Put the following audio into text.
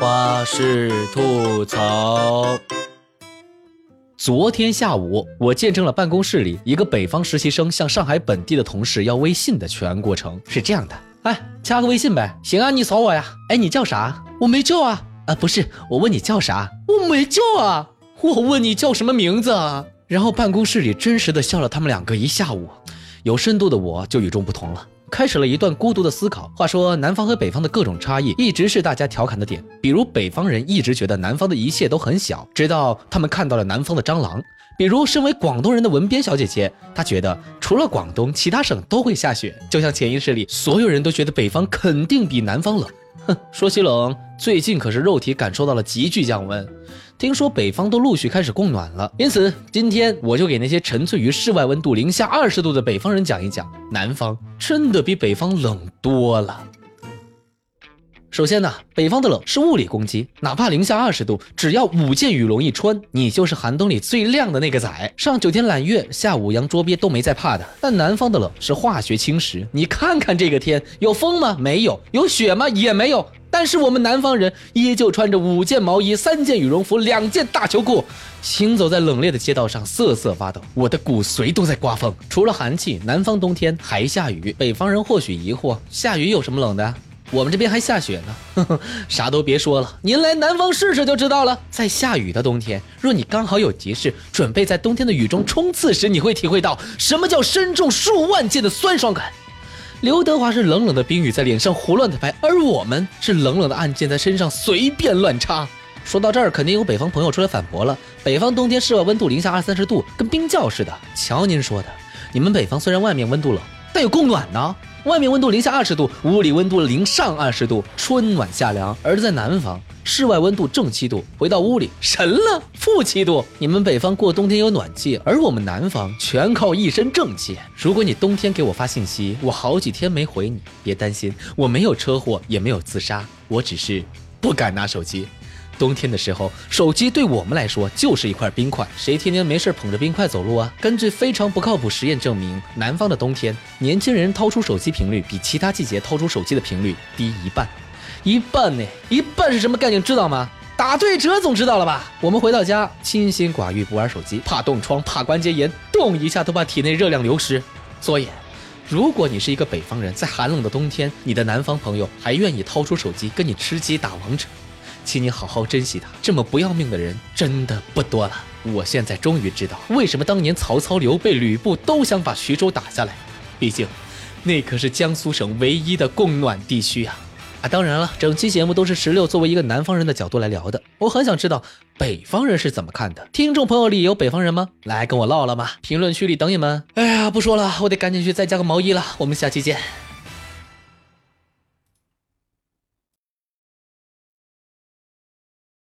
花式吐槽。昨天下午，我见证了办公室里一个北方实习生向上海本地的同事要微信的全过程。是这样的，哎，加个微信呗。行啊，你扫我呀。哎，你叫啥？我没叫啊。啊，不是，我问你叫啥？我没叫啊。我问你叫什么名字啊？然后办公室里真实的笑了他们两个一下午。有深度的我就与众不同了。开始了一段孤独的思考。话说，南方和北方的各种差异一直是大家调侃的点。比如，北方人一直觉得南方的一切都很小，直到他们看到了南方的蟑螂。比如，身为广东人的文编小姐姐，她觉得除了广东，其他省都会下雪。就像潜意识里，所有人都觉得北方肯定比南方冷。哼，说起冷，最近可是肉体感受到了急剧降温。听说北方都陆续开始供暖了，因此今天我就给那些沉醉于室外温度零下二十度的北方人讲一讲，南方真的比北方冷多了。首先呢，北方的冷是物理攻击，哪怕零下二十度，只要五件羽绒一穿，你就是寒冬里最靓的那个仔，上九天揽月，下五洋捉鳖都没在怕的。但南方的冷是化学侵蚀，你看看这个天，有风吗？没有，有雪吗？也没有。但是我们南方人依旧穿着五件毛衣、三件羽绒服、两件大秋裤，行走在冷冽的街道上，瑟瑟发抖。我的骨髓都在刮风。除了寒气，南方冬天还下雨。北方人或许疑惑：下雨有什么冷的？我们这边还下雪呢。呵呵，啥都别说了，您来南方试试就知道了。在下雨的冬天，若你刚好有急事，准备在冬天的雨中冲刺时，你会体会到什么叫身中数万箭的酸爽感。刘德华是冷冷的冰雨在脸上胡乱的拍，而我们是冷冷的按键在身上随便乱插。说到这儿，肯定有北方朋友出来反驳了：北方冬天室外温度零下二三十度，跟冰窖似的。瞧您说的，你们北方虽然外面温度冷，但有供暖呢。外面温度零下二十度，屋里温度零上二十度，春暖夏凉；而在南方，室外温度正七度，回到屋里神了，负七度。你们北方过冬天有暖气，而我们南方全靠一身正气。如果你冬天给我发信息，我好几天没回你，别担心，我没有车祸，也没有自杀，我只是不敢拿手机。冬天的时候，手机对我们来说就是一块冰块，谁天天没事捧着冰块走路啊？根据非常不靠谱实验证明，南方的冬天，年轻人掏出手机频率比其他季节掏出手机的频率低一半，一半呢？一半是什么概念？知道吗？打对折总知道了吧？我们回到家，清心寡欲，不玩手机，怕冻疮，怕关节炎，动一下都怕体内热量流失。所以，如果你是一个北方人，在寒冷的冬天，你的南方朋友还愿意掏出手机跟你吃鸡打王者。请你好好珍惜他，这么不要命的人真的不多了。我现在终于知道，为什么当年曹操、刘备、吕布都想把徐州打下来，毕竟，那可是江苏省唯一的供暖地区啊！啊，当然了，整期节目都是石榴作为一个南方人的角度来聊的，我很想知道北方人是怎么看的。听众朋友里有北方人吗？来跟我唠唠吧，评论区里等你们。哎呀，不说了，我得赶紧去再加个毛衣了。我们下期见。